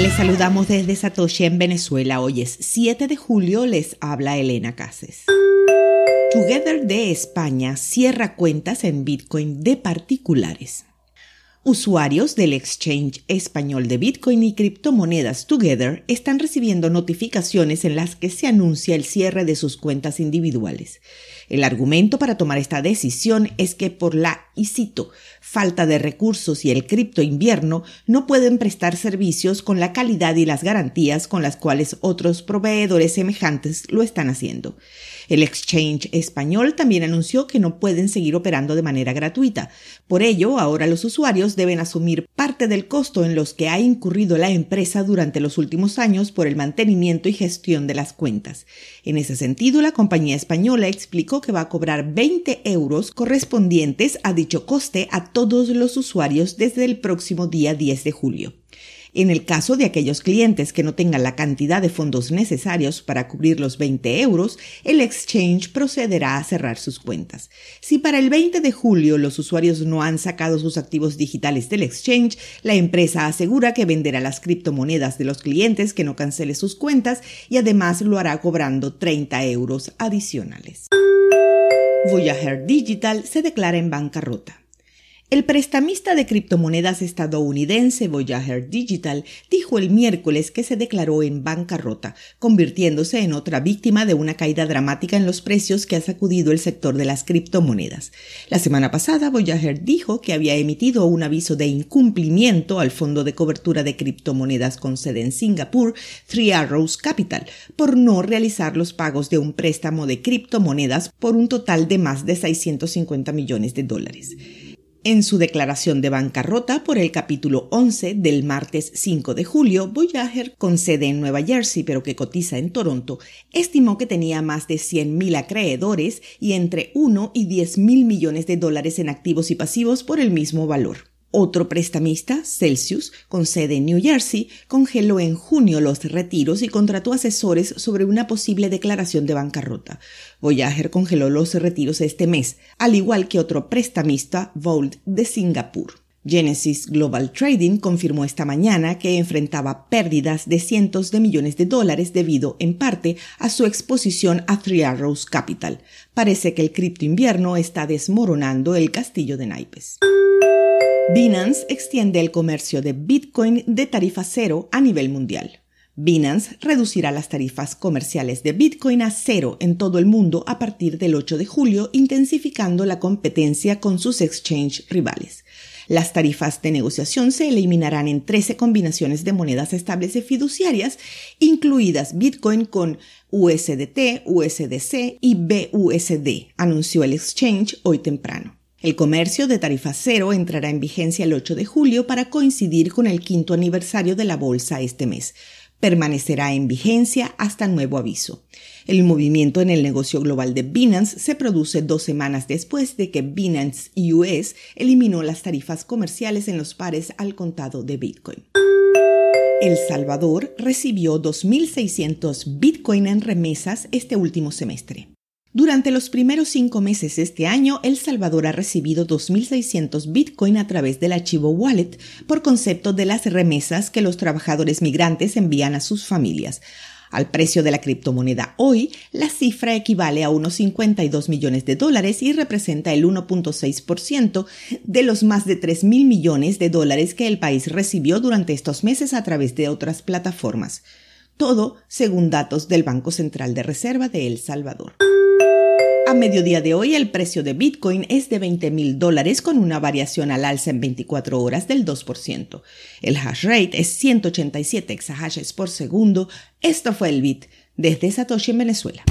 Les saludamos desde Satoshi en Venezuela. Hoy es 7 de julio, les habla Elena Cases. Together de España cierra cuentas en Bitcoin de particulares. Usuarios del exchange español de Bitcoin y criptomonedas Together están recibiendo notificaciones en las que se anuncia el cierre de sus cuentas individuales. El argumento para tomar esta decisión es que por la, y falta de recursos y el cripto invierno no pueden prestar servicios con la calidad y las garantías con las cuales otros proveedores semejantes lo están haciendo. El exchange español también anunció que no pueden seguir operando de manera gratuita. Por ello, ahora los usuarios deben asumir parte del costo en los que ha incurrido la empresa durante los últimos años por el mantenimiento y gestión de las cuentas. En ese sentido, la compañía española explicó que va a cobrar 20 euros correspondientes a dicho coste a todos los usuarios desde el próximo día 10 de julio. En el caso de aquellos clientes que no tengan la cantidad de fondos necesarios para cubrir los 20 euros, el exchange procederá a cerrar sus cuentas. Si para el 20 de julio los usuarios no han sacado sus activos digitales del exchange, la empresa asegura que venderá las criptomonedas de los clientes que no cancele sus cuentas y además lo hará cobrando 30 euros adicionales. Voyager Digital se declara en bancarrota. El prestamista de criptomonedas estadounidense Voyager Digital dijo el miércoles que se declaró en bancarrota, convirtiéndose en otra víctima de una caída dramática en los precios que ha sacudido el sector de las criptomonedas. La semana pasada, Voyager dijo que había emitido un aviso de incumplimiento al fondo de cobertura de criptomonedas con sede en Singapur, Three Arrows Capital, por no realizar los pagos de un préstamo de criptomonedas por un total de más de 650 millones de dólares. En su declaración de bancarrota por el capítulo 11 del martes 5 de julio, Voyager, con sede en Nueva Jersey pero que cotiza en Toronto, estimó que tenía más de 100.000 acreedores y entre 1 y 10 mil millones de dólares en activos y pasivos por el mismo valor. Otro prestamista, Celsius, con sede en New Jersey, congeló en junio los retiros y contrató asesores sobre una posible declaración de bancarrota. Voyager congeló los retiros este mes, al igual que otro prestamista, Vault, de Singapur. Genesis Global Trading confirmó esta mañana que enfrentaba pérdidas de cientos de millones de dólares debido, en parte, a su exposición a Three Arrows Capital. Parece que el cripto invierno está desmoronando el castillo de naipes. Binance extiende el comercio de Bitcoin de tarifa cero a nivel mundial. Binance reducirá las tarifas comerciales de Bitcoin a cero en todo el mundo a partir del 8 de julio, intensificando la competencia con sus exchange rivales. Las tarifas de negociación se eliminarán en 13 combinaciones de monedas estables y fiduciarias, incluidas Bitcoin con USDT, USDC y BUSD, anunció el exchange hoy temprano. El comercio de tarifa cero entrará en vigencia el 8 de julio para coincidir con el quinto aniversario de la bolsa este mes. Permanecerá en vigencia hasta nuevo aviso. El movimiento en el negocio global de Binance se produce dos semanas después de que Binance US eliminó las tarifas comerciales en los pares al contado de Bitcoin. El Salvador recibió 2.600 Bitcoin en remesas este último semestre. Durante los primeros cinco meses de este año, El Salvador ha recibido 2.600 Bitcoin a través del archivo Wallet por concepto de las remesas que los trabajadores migrantes envían a sus familias. Al precio de la criptomoneda hoy, la cifra equivale a unos 52 millones de dólares y representa el 1.6% de los más de 3 mil millones de dólares que el país recibió durante estos meses a través de otras plataformas. Todo según datos del Banco Central de Reserva de El Salvador. A mediodía de hoy el precio de Bitcoin es de 20 mil dólares con una variación al alza en 24 horas del 2%. El hash rate es 187 exahashes por segundo. Esto fue el Bit desde Satoshi en Venezuela.